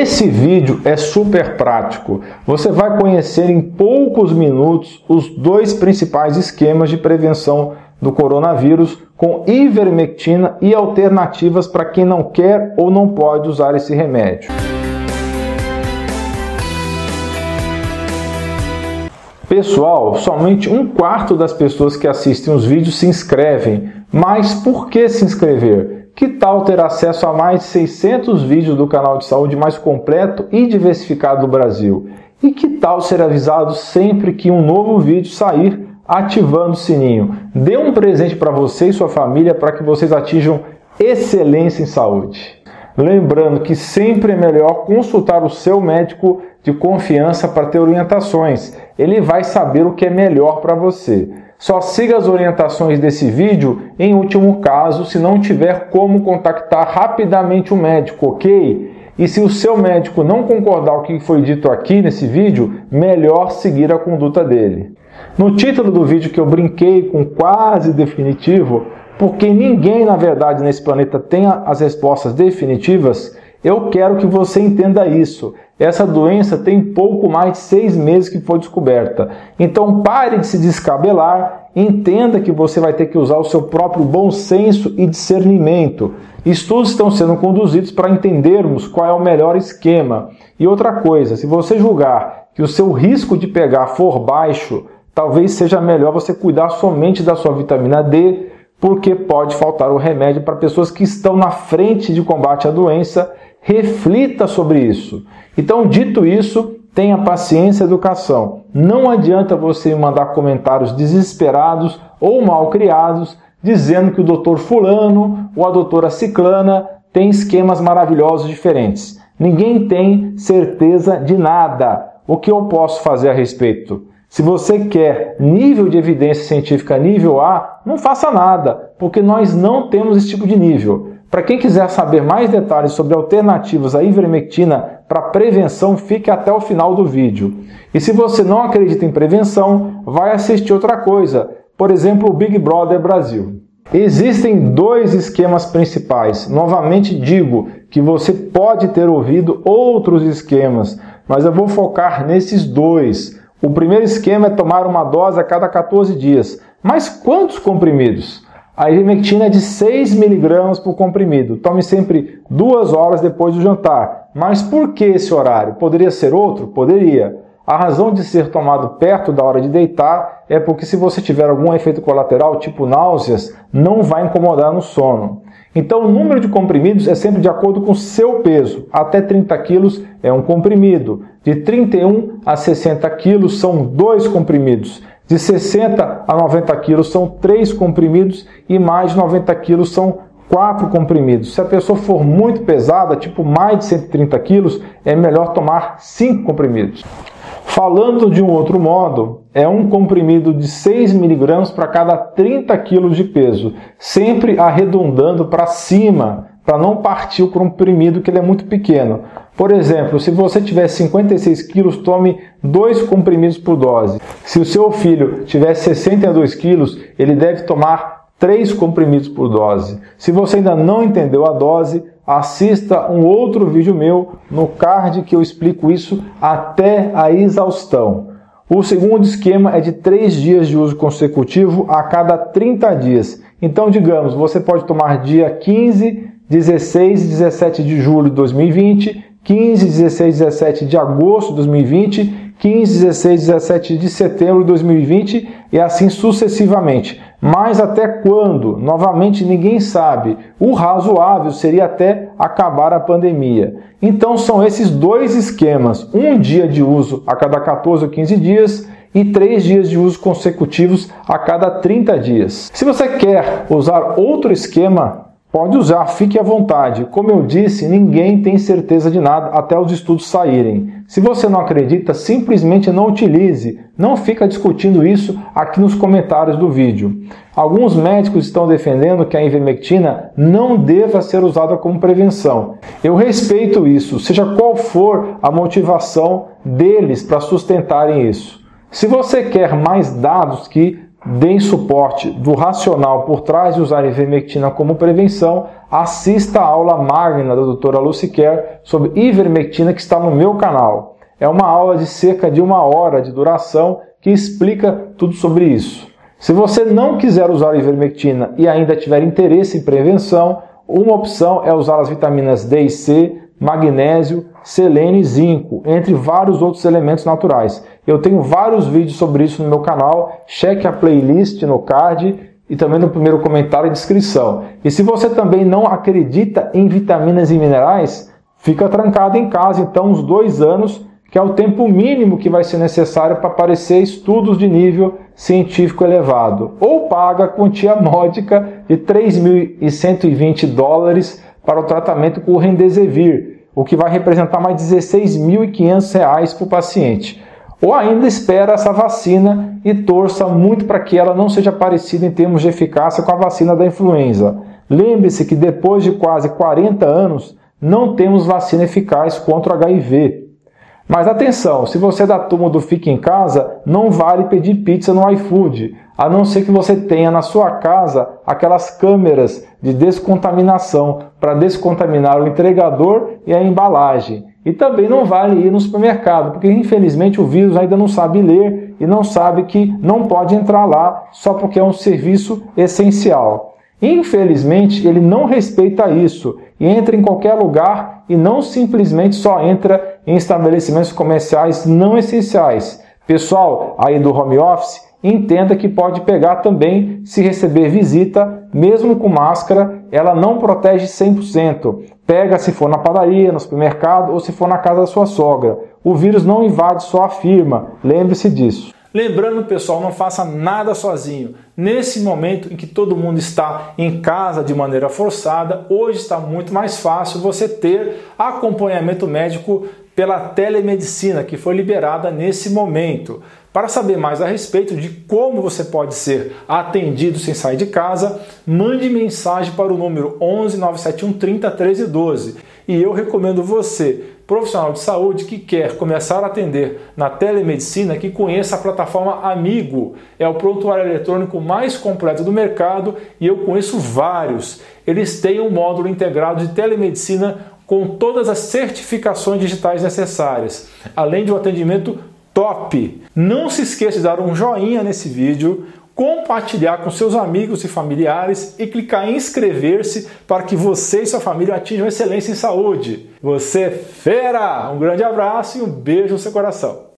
Esse vídeo é super prático. Você vai conhecer em poucos minutos os dois principais esquemas de prevenção do coronavírus com ivermectina e alternativas para quem não quer ou não pode usar esse remédio. Pessoal, somente um quarto das pessoas que assistem os vídeos se inscrevem. Mas por que se inscrever? Que tal ter acesso a mais de 600 vídeos do canal de saúde mais completo e diversificado do Brasil? E que tal ser avisado sempre que um novo vídeo sair, ativando o sininho? Dê um presente para você e sua família para que vocês atinjam excelência em saúde. Lembrando que sempre é melhor consultar o seu médico de confiança para ter orientações. Ele vai saber o que é melhor para você. Só siga as orientações desse vídeo em último caso, se não tiver como contactar rapidamente o médico, ok? E se o seu médico não concordar com o que foi dito aqui nesse vídeo, melhor seguir a conduta dele. No título do vídeo que eu brinquei com quase definitivo, porque ninguém na verdade nesse planeta tem as respostas definitivas, eu quero que você entenda isso. Essa doença tem pouco mais de seis meses que foi descoberta. Então pare de se descabelar, entenda que você vai ter que usar o seu próprio bom senso e discernimento. Estudos estão sendo conduzidos para entendermos qual é o melhor esquema. E outra coisa, se você julgar que o seu risco de pegar for baixo, talvez seja melhor você cuidar somente da sua vitamina D, porque pode faltar o remédio para pessoas que estão na frente de combate à doença reflita sobre isso. Então, dito isso, tenha paciência e educação. Não adianta você mandar comentários desesperados ou mal criados dizendo que o doutor fulano ou a doutora ciclana tem esquemas maravilhosos diferentes. Ninguém tem certeza de nada. O que eu posso fazer a respeito? Se você quer nível de evidência científica nível A, não faça nada, porque nós não temos esse tipo de nível. Para quem quiser saber mais detalhes sobre alternativas à ivermectina para prevenção, fique até o final do vídeo. E se você não acredita em prevenção, vai assistir outra coisa, por exemplo, o Big Brother Brasil. Existem dois esquemas principais. Novamente digo que você pode ter ouvido outros esquemas, mas eu vou focar nesses dois. O primeiro esquema é tomar uma dose a cada 14 dias. Mas quantos comprimidos? A ivermectina é de 6 mg por comprimido. Tome sempre duas horas depois do jantar. Mas por que esse horário? Poderia ser outro? Poderia. A razão de ser tomado perto da hora de deitar é porque se você tiver algum efeito colateral, tipo náuseas, não vai incomodar no sono. Então o número de comprimidos é sempre de acordo com seu peso. Até 30 quilos é um comprimido. De 31 a 60 quilos são dois comprimidos. De 60 a 90 quilos são 3 comprimidos e mais de 90 quilos são 4 comprimidos. Se a pessoa for muito pesada, tipo mais de 130 quilos, é melhor tomar 5 comprimidos. Falando de um outro modo, é um comprimido de 6 miligramas para cada 30 quilos de peso, sempre arredondando para cima, para não partir o comprimido que ele é muito pequeno. Por exemplo, se você tiver 56 quilos, tome dois comprimidos por dose. Se o seu filho tiver 62 quilos, ele deve tomar três comprimidos por dose. Se você ainda não entendeu a dose, assista um outro vídeo meu no card que eu explico isso até a exaustão. O segundo esquema é de 3 dias de uso consecutivo a cada 30 dias. Então, digamos, você pode tomar dia 15, 16 e 17 de julho de 2020 15, 16, 17 de agosto de 2020, 15, 16, 17 de setembro de 2020 e assim sucessivamente. Mas até quando? Novamente ninguém sabe. O razoável seria até acabar a pandemia. Então são esses dois esquemas: um dia de uso a cada 14 ou 15 dias e três dias de uso consecutivos a cada 30 dias. Se você quer usar outro esquema, Pode usar, fique à vontade. Como eu disse, ninguém tem certeza de nada até os estudos saírem. Se você não acredita, simplesmente não utilize. Não fica discutindo isso aqui nos comentários do vídeo. Alguns médicos estão defendendo que a ivermectina não deva ser usada como prevenção. Eu respeito isso, seja qual for a motivação deles para sustentarem isso. Se você quer mais dados que deem suporte do racional por trás de usar ivermectina como prevenção, assista a aula magna da doutora Lucy Kerr sobre ivermectina que está no meu canal. É uma aula de cerca de uma hora de duração que explica tudo sobre isso. Se você não quiser usar ivermectina e ainda tiver interesse em prevenção, uma opção é usar as vitaminas D e C, magnésio, selênio e zinco, entre vários outros elementos naturais. Eu tenho vários vídeos sobre isso no meu canal, cheque a playlist no card e também no primeiro comentário e descrição. E se você também não acredita em vitaminas e minerais, fica trancado em casa então uns dois anos, que é o tempo mínimo que vai ser necessário para aparecer estudos de nível científico elevado, ou paga a quantia módica de 3.120 dólares para o tratamento com o Remdesivir, o que vai representar mais 16.500 reais para o paciente. Ou ainda espera essa vacina e torça muito para que ela não seja parecida em termos de eficácia com a vacina da influenza. Lembre-se que depois de quase 40 anos não temos vacina eficaz contra o HIV. Mas atenção, se você é da turma do Fique em Casa, não vale pedir pizza no iFood, a não ser que você tenha na sua casa aquelas câmeras de descontaminação para descontaminar o entregador e a embalagem. E também não vale ir no supermercado, porque infelizmente o vírus ainda não sabe ler e não sabe que não pode entrar lá só porque é um serviço essencial. Infelizmente, ele não respeita isso e entra em qualquer lugar e não simplesmente só entra em estabelecimentos comerciais não essenciais. Pessoal aí do home office, entenda que pode pegar também se receber visita, mesmo com máscara, ela não protege 100%. Pega se for na padaria, no supermercado ou se for na casa da sua sogra. O vírus não invade só a firma, lembre-se disso. Lembrando, pessoal, não faça nada sozinho. Nesse momento em que todo mundo está em casa de maneira forçada, hoje está muito mais fácil você ter acompanhamento médico pela telemedicina que foi liberada nesse momento. Para saber mais a respeito de como você pode ser atendido sem sair de casa, mande mensagem para o número 11 971 30 13 12. E eu recomendo você profissional de saúde que quer começar a atender na telemedicina que conheça a plataforma Amigo. É o prontuário eletrônico mais completo do mercado e eu conheço vários. Eles têm um módulo integrado de telemedicina com todas as certificações digitais necessárias, além de um atendimento top. Não se esqueça de dar um joinha nesse vídeo, compartilhar com seus amigos e familiares e clicar em inscrever-se para que você e sua família atinjam excelência em saúde. Você é fera! Um grande abraço e um beijo no seu coração.